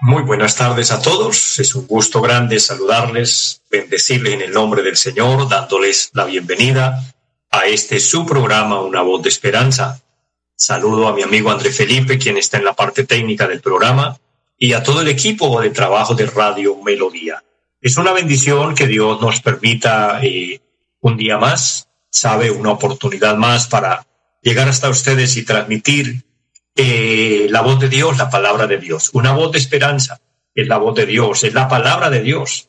Muy buenas tardes a todos. Es un gusto grande saludarles, bendecirles en el nombre del Señor, dándoles la bienvenida a este su programa Una voz de esperanza. Saludo a mi amigo André Felipe, quien está en la parte técnica del programa, y a todo el equipo de trabajo de Radio Melodía. Es una bendición que Dios nos permita eh, un día más, sabe, una oportunidad más para llegar hasta ustedes y transmitir eh, la voz de Dios, la palabra de Dios. Una voz de esperanza es la voz de Dios, es la palabra de Dios.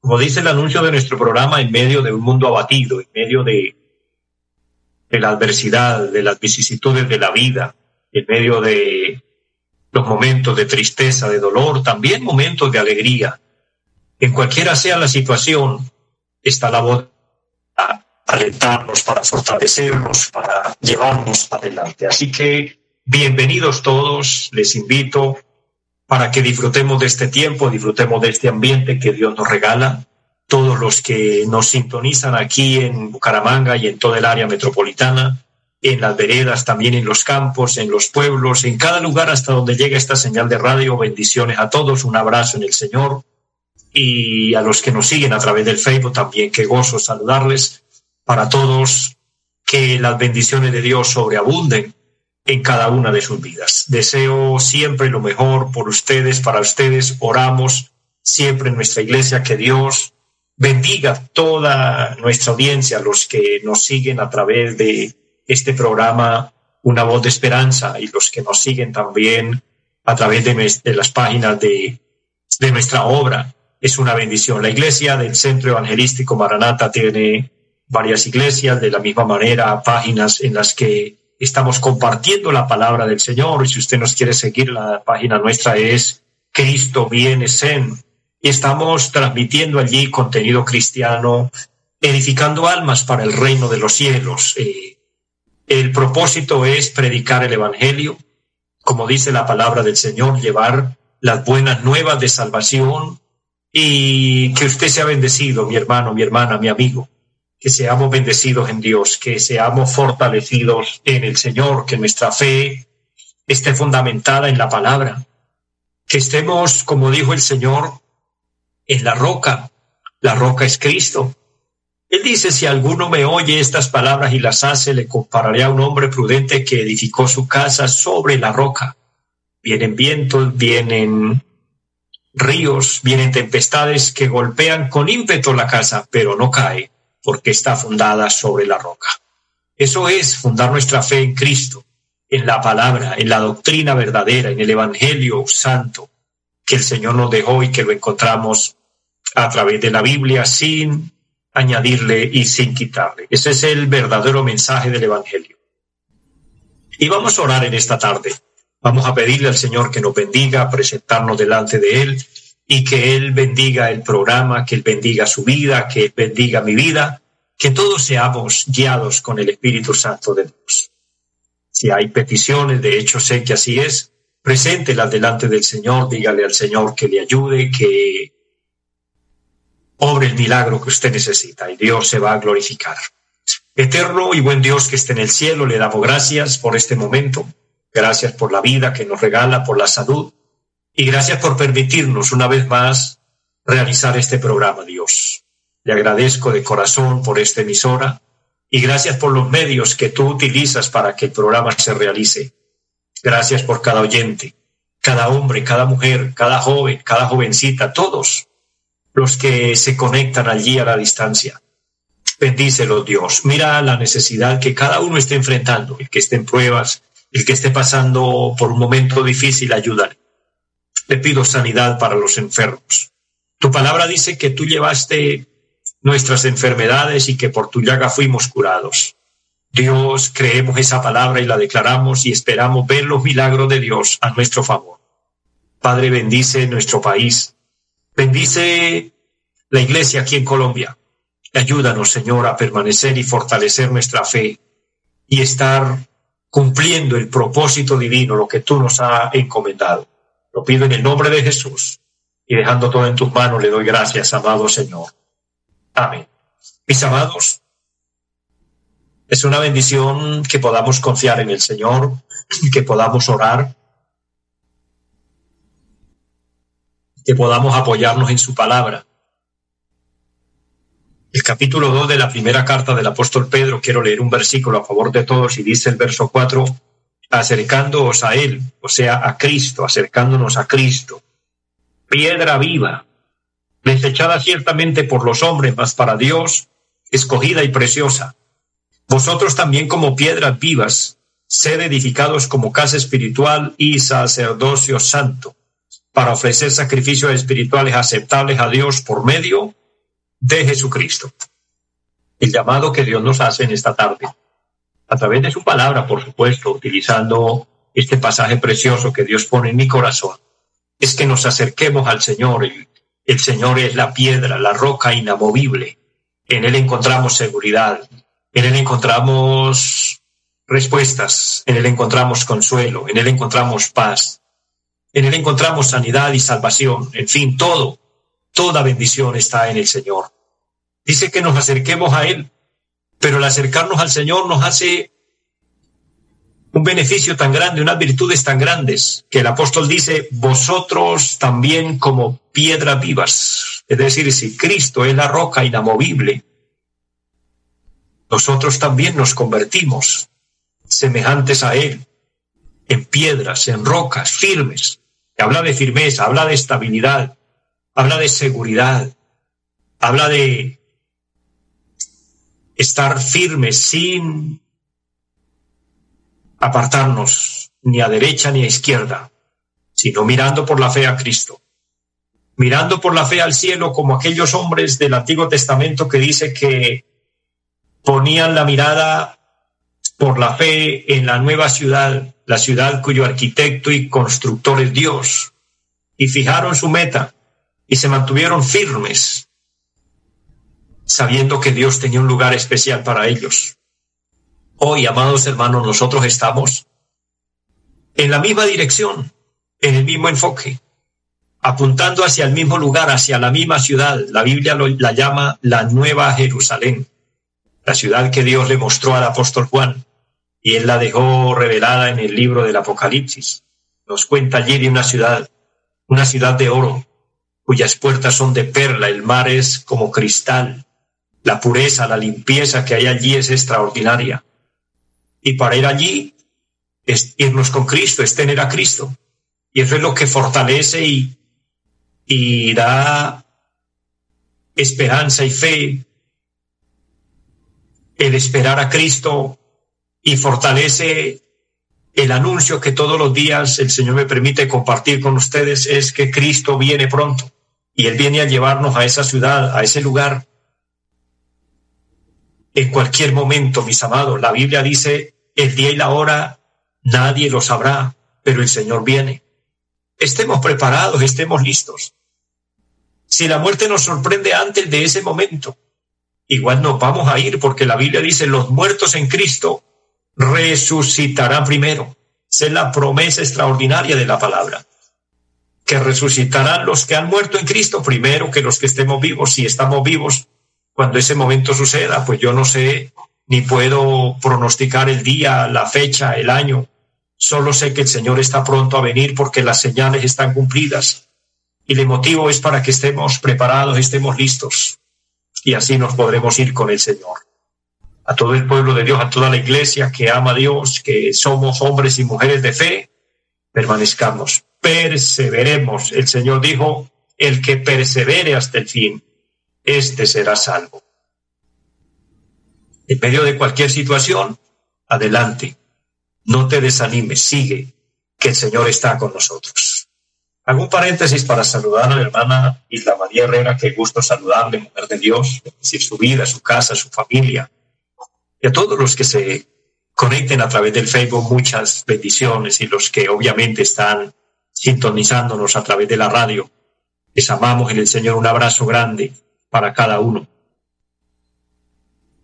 Como dice el anuncio de nuestro programa, en medio de un mundo abatido, en medio de, de la adversidad, de las vicisitudes de la vida, en medio de los momentos de tristeza, de dolor, también momentos de alegría. En cualquiera sea la situación, está la voz para alentarnos, para fortalecernos, para llevarnos adelante. Así que Bienvenidos todos, les invito para que disfrutemos de este tiempo, disfrutemos de este ambiente que Dios nos regala. Todos los que nos sintonizan aquí en Bucaramanga y en toda el área metropolitana, en las veredas, también en los campos, en los pueblos, en cada lugar hasta donde llega esta señal de radio. Bendiciones a todos, un abrazo en el Señor. Y a los que nos siguen a través del Facebook también, qué gozo saludarles. Para todos, que las bendiciones de Dios sobreabunden en cada una de sus vidas. Deseo siempre lo mejor por ustedes, para ustedes. Oramos siempre en nuestra iglesia que Dios bendiga toda nuestra audiencia, los que nos siguen a través de este programa Una voz de esperanza y los que nos siguen también a través de, las páginas de, de nuestra obra. Es una bendición. La iglesia del Centro Evangelístico Maranata tiene varias iglesias, de la misma manera, páginas en las que estamos compartiendo la palabra del Señor. Y si usted nos quiere seguir, la página nuestra es Cristo viene Zen. Y estamos transmitiendo allí contenido cristiano, edificando almas para el reino de los cielos. Eh, el propósito es predicar el Evangelio, como dice la palabra del Señor, llevar las buenas nuevas de salvación y que usted sea bendecido, mi hermano, mi hermana, mi amigo que seamos bendecidos en Dios, que seamos fortalecidos en el Señor, que nuestra fe esté fundamentada en la palabra, que estemos, como dijo el Señor, en la roca. La roca es Cristo. Él dice, si alguno me oye estas palabras y las hace, le compararé a un hombre prudente que edificó su casa sobre la roca. Vienen vientos, vienen ríos, vienen tempestades que golpean con ímpetu la casa, pero no cae, porque está fundada sobre la roca. Eso es fundar nuestra fe en Cristo, en la palabra, en la doctrina verdadera, en el Evangelio santo que el Señor nos dejó y que lo encontramos a través de la Biblia sin añadirle y sin quitarle. Ese es el verdadero mensaje del Evangelio. Y vamos a orar en esta tarde. Vamos a pedirle al Señor que nos bendiga, presentarnos delante de Él y que Él bendiga el programa, que Él bendiga su vida, que Él bendiga mi vida, que todos seamos guiados con el Espíritu Santo de Dios. Si hay peticiones, de hecho sé que así es, preséntelas delante del Señor, dígale al Señor que le ayude, que obre el milagro que usted necesita y Dios se va a glorificar. Eterno y buen Dios que esté en el cielo, le damos gracias por este momento, gracias por la vida que nos regala, por la salud, y gracias por permitirnos una vez más realizar este programa, Dios. Le agradezco de corazón por esta emisora y gracias por los medios que tú utilizas para que el programa se realice. Gracias por cada oyente, cada hombre, cada mujer, cada joven, cada jovencita, todos los que se conectan allí a la distancia. Bendícelo, Dios. Mira la necesidad que cada uno esté enfrentando, el que esté en pruebas, el que esté pasando por un momento difícil, ayúdale te pido sanidad para los enfermos. Tu palabra dice que tú llevaste nuestras enfermedades y que por tu llaga fuimos curados. Dios, creemos esa palabra y la declaramos y esperamos ver los milagros de Dios a nuestro favor. Padre, bendice nuestro país. Bendice la iglesia aquí en Colombia. Ayúdanos, Señor, a permanecer y fortalecer nuestra fe y estar cumpliendo el propósito divino, lo que tú nos has encomendado. Lo pido en el nombre de Jesús y dejando todo en tus manos, le doy gracias, amado Señor. Amén. Mis amados, es una bendición que podamos confiar en el Señor, que podamos orar, que podamos apoyarnos en su palabra. El capítulo 2 de la primera carta del apóstol Pedro, quiero leer un versículo a favor de todos y dice el verso 4, acercándoos a Él, o sea, a Cristo, acercándonos a Cristo, piedra viva, desechada ciertamente por los hombres, mas para Dios, escogida y preciosa. Vosotros también como piedras vivas, sed edificados como casa espiritual y sacerdocio santo, para ofrecer sacrificios espirituales aceptables a Dios por medio de Jesucristo. El llamado que Dios nos hace en esta tarde, a través de su palabra, por supuesto, utilizando este pasaje precioso que Dios pone en mi corazón, es que nos acerquemos al Señor. El, el Señor es la piedra, la roca inamovible. En Él encontramos seguridad, en Él encontramos respuestas, en Él encontramos consuelo, en Él encontramos paz, en Él encontramos sanidad y salvación, en fin, todo, toda bendición está en el Señor. Dice que nos acerquemos a Él, pero el acercarnos al Señor nos hace un beneficio tan grande, unas virtudes tan grandes, que el apóstol dice, vosotros también como piedras vivas. Es decir, si Cristo es la roca inamovible, nosotros también nos convertimos semejantes a Él, en piedras, en rocas firmes. Habla de firmeza, habla de estabilidad, habla de seguridad, habla de estar firmes sin apartarnos ni a derecha ni a izquierda, sino mirando por la fe a Cristo, mirando por la fe al cielo como aquellos hombres del Antiguo Testamento que dice que ponían la mirada por la fe en la nueva ciudad, la ciudad cuyo arquitecto y constructor es Dios, y fijaron su meta y se mantuvieron firmes, sabiendo que Dios tenía un lugar especial para ellos. Hoy, amados hermanos, nosotros estamos en la misma dirección, en el mismo enfoque, apuntando hacia el mismo lugar, hacia la misma ciudad. La Biblia la llama la Nueva Jerusalén, la ciudad que Dios le mostró al apóstol Juan, y él la dejó revelada en el libro del Apocalipsis. Nos cuenta allí de una ciudad, una ciudad de oro, cuyas puertas son de perla, el mar es como cristal, la pureza, la limpieza que hay allí es extraordinaria. Y para ir allí es irnos con Cristo, es tener a Cristo. Y eso es lo que fortalece y, y da esperanza y fe. El esperar a Cristo y fortalece el anuncio que todos los días el Señor me permite compartir con ustedes es que Cristo viene pronto y Él viene a llevarnos a esa ciudad, a ese lugar. En cualquier momento, mis amados, la Biblia dice el día y la hora nadie lo sabrá, pero el Señor viene. Estemos preparados, estemos listos. Si la muerte nos sorprende antes de ese momento, igual nos vamos a ir porque la Biblia dice los muertos en Cristo resucitarán primero. Esa es la promesa extraordinaria de la palabra. Que resucitarán los que han muerto en Cristo primero que los que estemos vivos. Si estamos vivos cuando ese momento suceda, pues yo no sé ni puedo pronosticar el día, la fecha, el año. Solo sé que el Señor está pronto a venir porque las señales están cumplidas. Y el motivo es para que estemos preparados, estemos listos. Y así nos podremos ir con el Señor. A todo el pueblo de Dios, a toda la iglesia que ama a Dios, que somos hombres y mujeres de fe, permanezcamos, perseveremos. El Señor dijo, el que persevere hasta el fin, este será salvo en medio de cualquier situación, adelante. No te desanimes, sigue, que el Señor está con nosotros. Hago un paréntesis para saludar a la hermana Isla María Herrera, que gusto saludarle, mujer de Dios, su vida, su casa, su familia. Y a todos los que se conecten a través del Facebook, muchas bendiciones y los que obviamente están sintonizándonos a través de la radio. Les amamos en el Señor. Un abrazo grande para cada uno.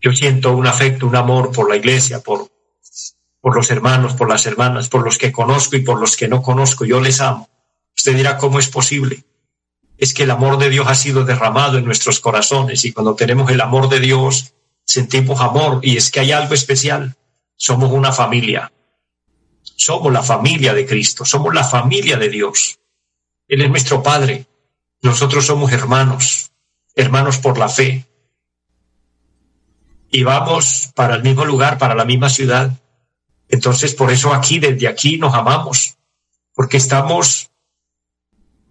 Yo siento un afecto, un amor por la iglesia, por, por los hermanos, por las hermanas, por los que conozco y por los que no conozco. Yo les amo. Usted dirá, ¿cómo es posible? Es que el amor de Dios ha sido derramado en nuestros corazones y cuando tenemos el amor de Dios, sentimos amor y es que hay algo especial. Somos una familia. Somos la familia de Cristo, somos la familia de Dios. Él es nuestro Padre. Nosotros somos hermanos, hermanos por la fe. Y vamos para el mismo lugar, para la misma ciudad. Entonces, por eso aquí, desde aquí, nos amamos, porque estamos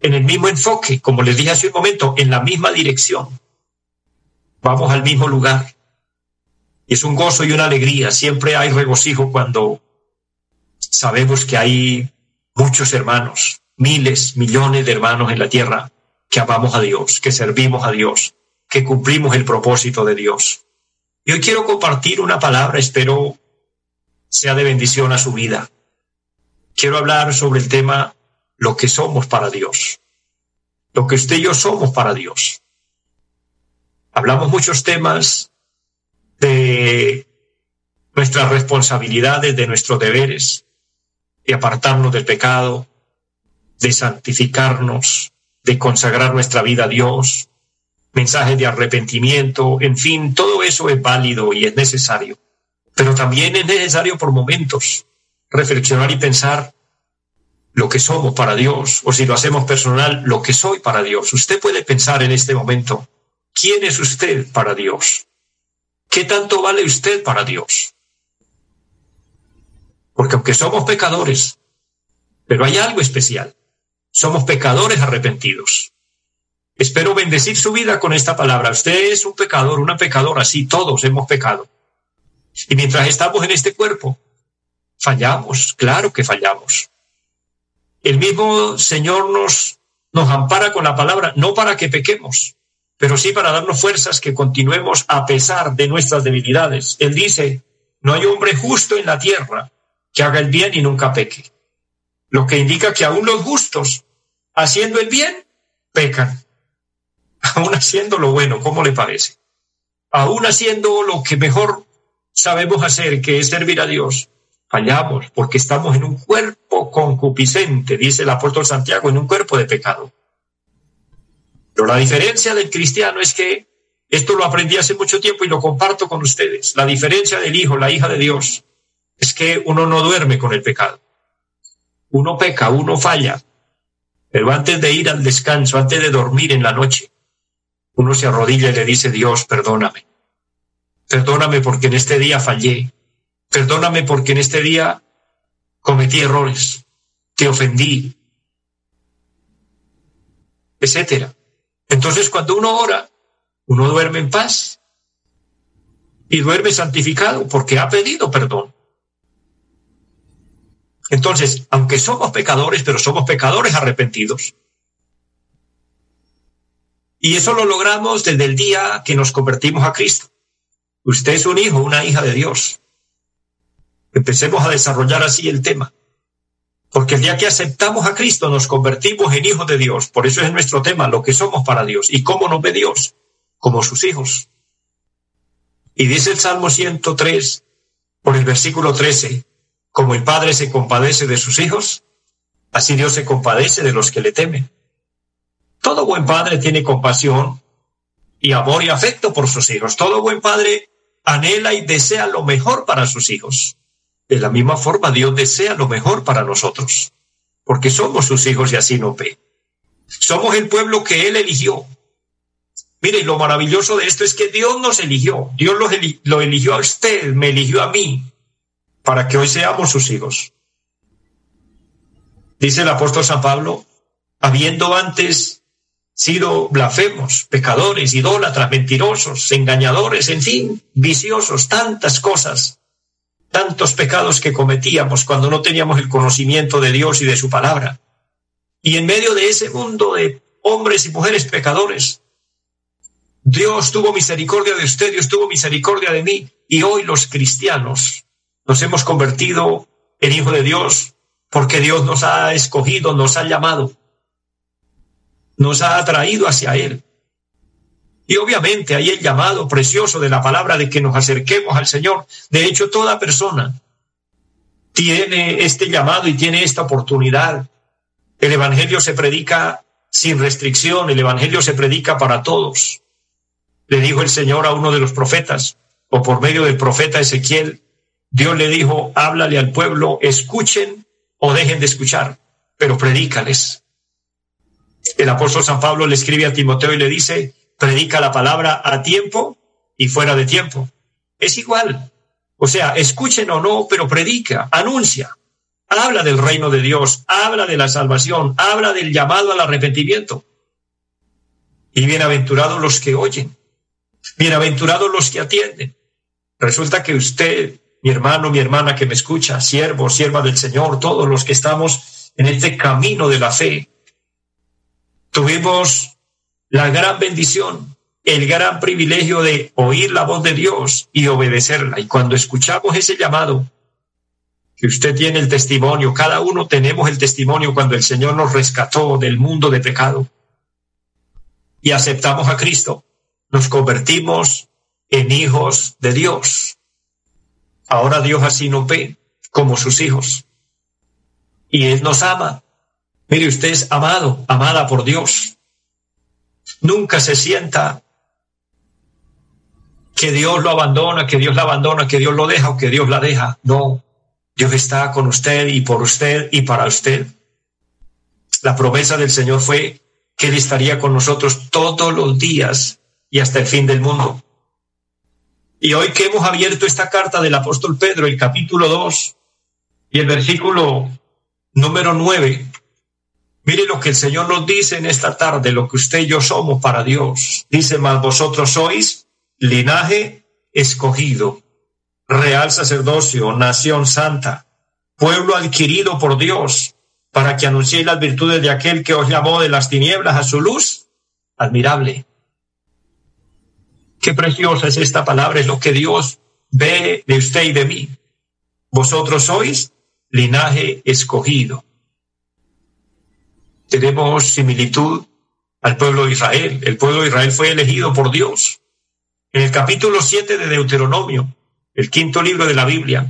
en el mismo enfoque, como les dije hace un momento, en la misma dirección. Vamos al mismo lugar. Es un gozo y una alegría. Siempre hay regocijo cuando sabemos que hay muchos hermanos, miles, millones de hermanos en la tierra que amamos a Dios, que servimos a Dios, que cumplimos el propósito de Dios. Y hoy quiero compartir una palabra, espero sea de bendición a su vida. Quiero hablar sobre el tema lo que somos para Dios, lo que usted y yo somos para Dios. Hablamos muchos temas de nuestras responsabilidades, de nuestros deberes, de apartarnos del pecado, de santificarnos, de consagrar nuestra vida a Dios, mensajes de arrepentimiento, en fin, todo eso es válido y es necesario. Pero también es necesario por momentos reflexionar y pensar lo que somos para Dios, o si lo hacemos personal, lo que soy para Dios. Usted puede pensar en este momento, ¿quién es usted para Dios? ¿Qué tanto vale usted para Dios? Porque aunque somos pecadores, pero hay algo especial. Somos pecadores arrepentidos. Espero bendecir su vida con esta palabra. Usted es un pecador, una pecadora, sí, todos hemos pecado. Y mientras estamos en este cuerpo, fallamos, claro que fallamos. El mismo Señor nos, nos ampara con la palabra, no para que pequemos, pero sí para darnos fuerzas que continuemos a pesar de nuestras debilidades. Él dice, no hay hombre justo en la tierra que haga el bien y nunca peque. Lo que indica que aún los justos, haciendo el bien, pecan. Aún haciendo lo bueno, ¿cómo le parece? Aún haciendo lo que mejor sabemos hacer, que es servir a Dios, fallamos porque estamos en un cuerpo concupiscente, dice el apóstol Santiago, en un cuerpo de pecado. Pero la diferencia del cristiano es que esto lo aprendí hace mucho tiempo y lo comparto con ustedes. La diferencia del hijo, la hija de Dios, es que uno no duerme con el pecado. Uno peca, uno falla. Pero antes de ir al descanso, antes de dormir en la noche, uno se arrodilla y le dice, Dios, perdóname. Perdóname porque en este día fallé. Perdóname porque en este día cometí errores. Te ofendí. Etcétera. Entonces cuando uno ora, uno duerme en paz y duerme santificado porque ha pedido perdón. Entonces, aunque somos pecadores, pero somos pecadores arrepentidos. Y eso lo logramos desde el día que nos convertimos a Cristo. Usted es un hijo, una hija de Dios. Empecemos a desarrollar así el tema. Porque el día que aceptamos a Cristo nos convertimos en hijos de Dios. Por eso es nuestro tema, lo que somos para Dios. ¿Y cómo nos ve Dios? Como sus hijos. Y dice el Salmo 103, por el versículo 13, como el Padre se compadece de sus hijos, así Dios se compadece de los que le temen. Todo buen padre tiene compasión y amor y afecto por sus hijos. Todo buen padre anhela y desea lo mejor para sus hijos. De la misma forma, Dios desea lo mejor para nosotros, porque somos sus hijos y así no ve. Somos el pueblo que Él eligió. Mire, lo maravilloso de esto es que Dios nos eligió. Dios lo, lo eligió a usted, me eligió a mí para que hoy seamos sus hijos. Dice el apóstol San Pablo, habiendo antes sido blasfemos, pecadores, idólatras, mentirosos, engañadores, en fin, viciosos, tantas cosas, tantos pecados que cometíamos cuando no teníamos el conocimiento de Dios y de su palabra. Y en medio de ese mundo de hombres y mujeres pecadores, Dios tuvo misericordia de usted, Dios tuvo misericordia de mí, y hoy los cristianos nos hemos convertido en hijo de Dios porque Dios nos ha escogido, nos ha llamado, nos ha atraído hacia Él. Y obviamente hay el llamado precioso de la palabra de que nos acerquemos al Señor. De hecho, toda persona tiene este llamado y tiene esta oportunidad. El Evangelio se predica sin restricción, el Evangelio se predica para todos. Le dijo el Señor a uno de los profetas, o por medio del profeta Ezequiel, Dios le dijo, háblale al pueblo, escuchen o dejen de escuchar, pero predícales. El apóstol San Pablo le escribe a Timoteo y le dice, predica la palabra a tiempo y fuera de tiempo. Es igual. O sea, escuchen o no, pero predica, anuncia, habla del reino de Dios, habla de la salvación, habla del llamado al arrepentimiento. Y bienaventurados los que oyen, bienaventurados los que atienden. Resulta que usted, mi hermano, mi hermana que me escucha, siervo, sierva del Señor, todos los que estamos en este camino de la fe, tuvimos la gran bendición, el gran privilegio de oír la voz de Dios y obedecerla. Y cuando escuchamos ese llamado, que usted tiene el testimonio, cada uno tenemos el testimonio cuando el Señor nos rescató del mundo de pecado y aceptamos a Cristo, nos convertimos en hijos de Dios. Ahora Dios así nos ve como sus hijos. Y Él nos ama. Mire, usted es amado, amada por Dios. Nunca se sienta que Dios lo abandona, que Dios la abandona, que Dios lo deja o que Dios la deja. No, Dios está con usted y por usted y para usted. La promesa del Señor fue que Él estaría con nosotros todos los días y hasta el fin del mundo. Y hoy que hemos abierto esta carta del apóstol Pedro, el capítulo 2 y el versículo número 9, Mire lo que el Señor nos dice en esta tarde, lo que usted y yo somos para Dios. Dice, más vosotros sois linaje escogido, real sacerdocio, nación santa, pueblo adquirido por Dios, para que anunciéis las virtudes de aquel que os llamó de las tinieblas a su luz. Admirable. Qué preciosa es esta palabra, es lo que Dios ve de usted y de mí. Vosotros sois linaje escogido tenemos similitud al pueblo de Israel. El pueblo de Israel fue elegido por Dios. En el capítulo 7 de Deuteronomio, el quinto libro de la Biblia,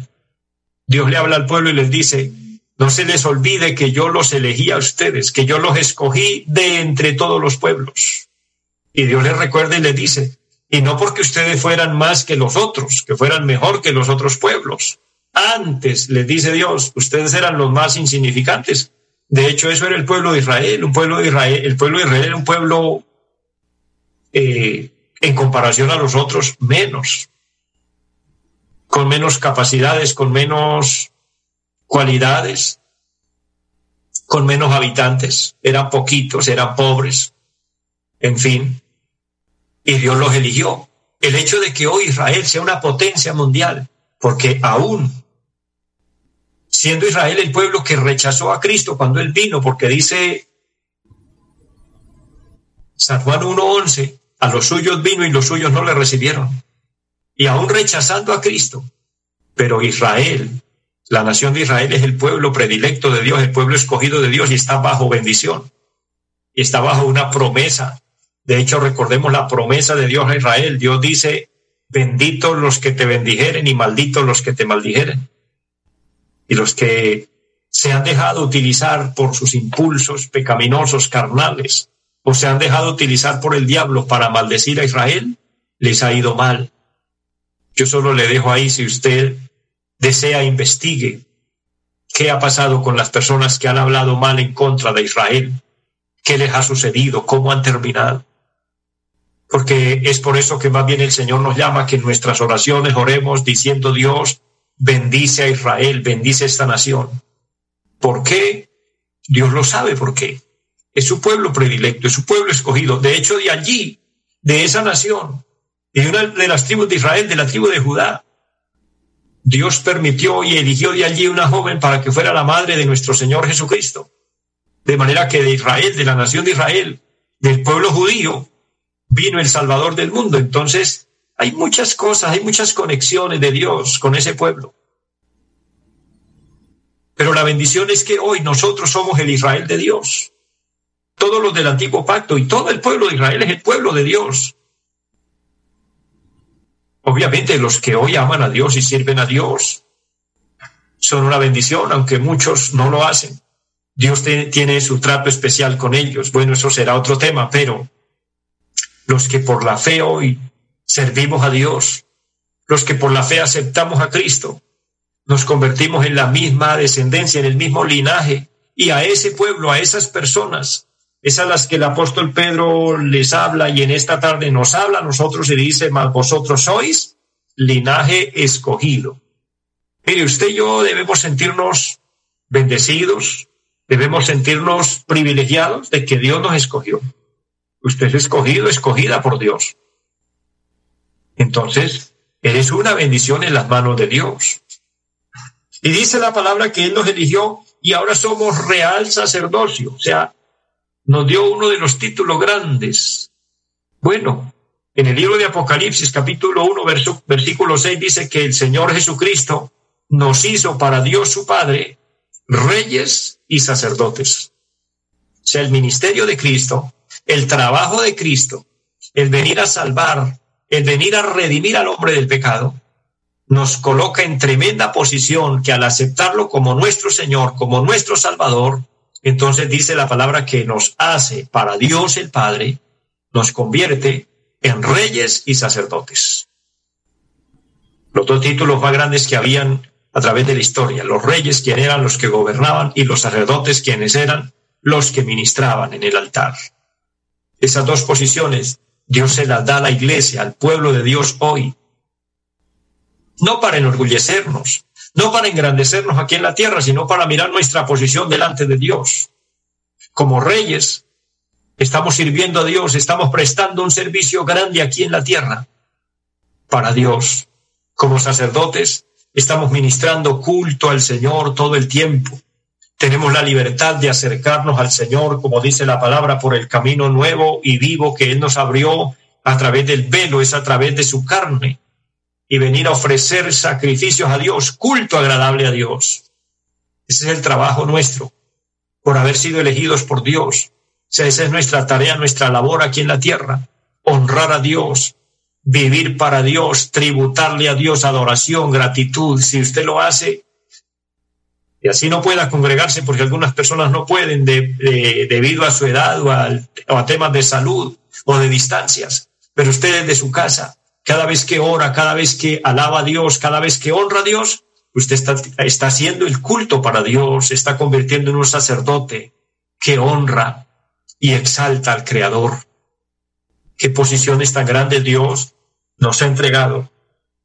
Dios le habla al pueblo y les dice, no se les olvide que yo los elegí a ustedes, que yo los escogí de entre todos los pueblos. Y Dios les recuerda y les dice, y no porque ustedes fueran más que los otros, que fueran mejor que los otros pueblos. Antes, les dice Dios, ustedes eran los más insignificantes, de hecho, eso era el pueblo de Israel, un pueblo de Israel, el pueblo de Israel era un pueblo eh, en comparación a los otros menos, con menos capacidades, con menos cualidades, con menos habitantes, eran poquitos, eran pobres, en fin, y Dios los eligió. El hecho de que hoy Israel sea una potencia mundial, porque aún siendo Israel el pueblo que rechazó a Cristo cuando él vino, porque dice San Juan 1.11, a los suyos vino y los suyos no le recibieron. Y aún rechazando a Cristo. Pero Israel, la nación de Israel es el pueblo predilecto de Dios, el pueblo escogido de Dios y está bajo bendición. Y está bajo una promesa. De hecho, recordemos la promesa de Dios a Israel. Dios dice, benditos los que te bendijeren y malditos los que te maldijeren y los que se han dejado utilizar por sus impulsos pecaminosos carnales o se han dejado utilizar por el diablo para maldecir a Israel, les ha ido mal. Yo solo le dejo ahí, si usted desea, investigue qué ha pasado con las personas que han hablado mal en contra de Israel, qué les ha sucedido, cómo han terminado. Porque es por eso que más bien el Señor nos llama que en nuestras oraciones oremos diciendo Dios, bendice a Israel, bendice a esta nación. ¿Por qué? Dios lo sabe por qué. Es su pueblo predilecto, es su pueblo escogido. De hecho, de allí, de esa nación, de una de las tribus de Israel, de la tribu de Judá, Dios permitió y eligió de allí una joven para que fuera la madre de nuestro Señor Jesucristo. De manera que de Israel, de la nación de Israel, del pueblo judío, vino el Salvador del mundo. Entonces, hay muchas cosas, hay muchas conexiones de Dios con ese pueblo. Pero la bendición es que hoy nosotros somos el Israel de Dios. Todos los del antiguo pacto y todo el pueblo de Israel es el pueblo de Dios. Obviamente los que hoy aman a Dios y sirven a Dios son una bendición, aunque muchos no lo hacen. Dios tiene su trato especial con ellos. Bueno, eso será otro tema, pero los que por la fe hoy servimos a Dios, los que por la fe aceptamos a Cristo, nos convertimos en la misma descendencia, en el mismo linaje, y a ese pueblo, a esas personas, es a las que el apóstol Pedro les habla y en esta tarde nos habla a nosotros y dice, mas vosotros sois linaje escogido. Mire, usted y yo debemos sentirnos bendecidos, debemos sentirnos privilegiados de que Dios nos escogió. Usted es escogido, escogida por Dios. Entonces, eres una bendición en las manos de Dios. Y dice la palabra que Él nos eligió y ahora somos real sacerdocio. O sea, nos dio uno de los títulos grandes. Bueno, en el libro de Apocalipsis, capítulo 1, versículo 6, dice que el Señor Jesucristo nos hizo para Dios su Padre reyes y sacerdotes. O sea, el ministerio de Cristo, el trabajo de Cristo, el venir a salvar, el venir a redimir al hombre del pecado, nos coloca en tremenda posición que al aceptarlo como nuestro Señor, como nuestro Salvador, entonces dice la palabra que nos hace para Dios el Padre, nos convierte en reyes y sacerdotes. Los dos títulos más grandes que habían a través de la historia, los reyes quienes eran los que gobernaban y los sacerdotes quienes eran los que ministraban en el altar. Esas dos posiciones Dios se las da a la iglesia, al pueblo de Dios hoy, no para enorgullecernos, no para engrandecernos aquí en la tierra, sino para mirar nuestra posición delante de Dios. Como reyes, estamos sirviendo a Dios, estamos prestando un servicio grande aquí en la tierra para Dios. Como sacerdotes, estamos ministrando culto al Señor todo el tiempo. Tenemos la libertad de acercarnos al Señor, como dice la palabra, por el camino nuevo y vivo que Él nos abrió a través del velo, es a través de su carne y venir a ofrecer sacrificios a Dios, culto agradable a Dios. Ese es el trabajo nuestro, por haber sido elegidos por Dios. Esa es nuestra tarea, nuestra labor aquí en la tierra, honrar a Dios, vivir para Dios, tributarle a Dios adoración, gratitud. Si usted lo hace, y así no pueda congregarse, porque algunas personas no pueden debido a su edad o a temas de salud o de distancias, pero usted desde su casa, cada vez que ora, cada vez que alaba a Dios, cada vez que honra a Dios, usted está, está haciendo el culto para Dios, está convirtiendo en un sacerdote que honra y exalta al Creador. Qué posiciones tan grandes Dios nos ha entregado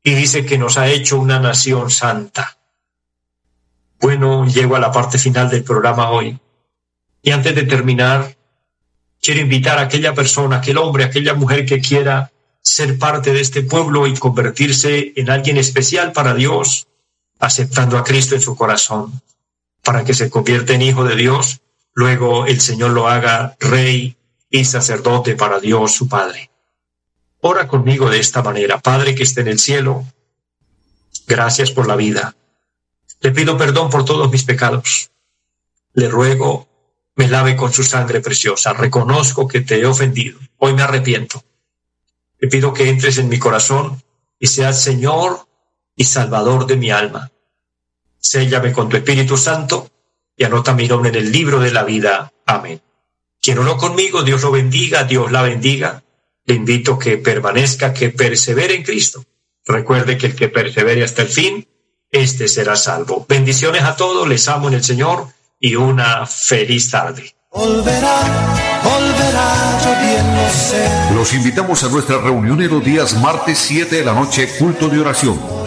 y dice que nos ha hecho una nación santa. Bueno, llego a la parte final del programa hoy. Y antes de terminar, quiero invitar a aquella persona, aquel hombre, aquella mujer que quiera ser parte de este pueblo y convertirse en alguien especial para Dios, aceptando a Cristo en su corazón, para que se convierta en hijo de Dios, luego el Señor lo haga rey y sacerdote para Dios su Padre. Ora conmigo de esta manera, Padre que esté en el cielo, gracias por la vida. Le pido perdón por todos mis pecados. Le ruego me lave con su sangre preciosa. Reconozco que te he ofendido. Hoy me arrepiento te pido que entres en mi corazón y seas Señor y Salvador de mi alma. Séllame con tu Espíritu Santo y anota mi nombre en el libro de la vida. Amén. Quien no conmigo, Dios lo bendiga, Dios la bendiga. Le invito que permanezca, que persevere en Cristo. Recuerde que el que persevere hasta el fin, este será salvo. Bendiciones a todos, les amo en el Señor y una feliz tarde. Los invitamos a nuestra reunión en los días martes 7 de la noche, culto de oración.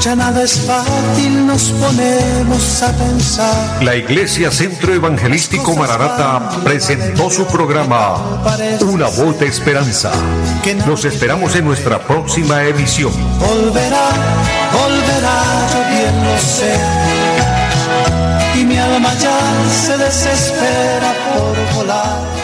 ya nada es fácil, nos ponemos a pensar. La Iglesia Centro Evangelístico Maranata presentó su programa Una voz de esperanza. Nos esperamos en nuestra próxima emisión. Volverá, volverá, yo bien lo sé. Y mi alma ya se desespera por volar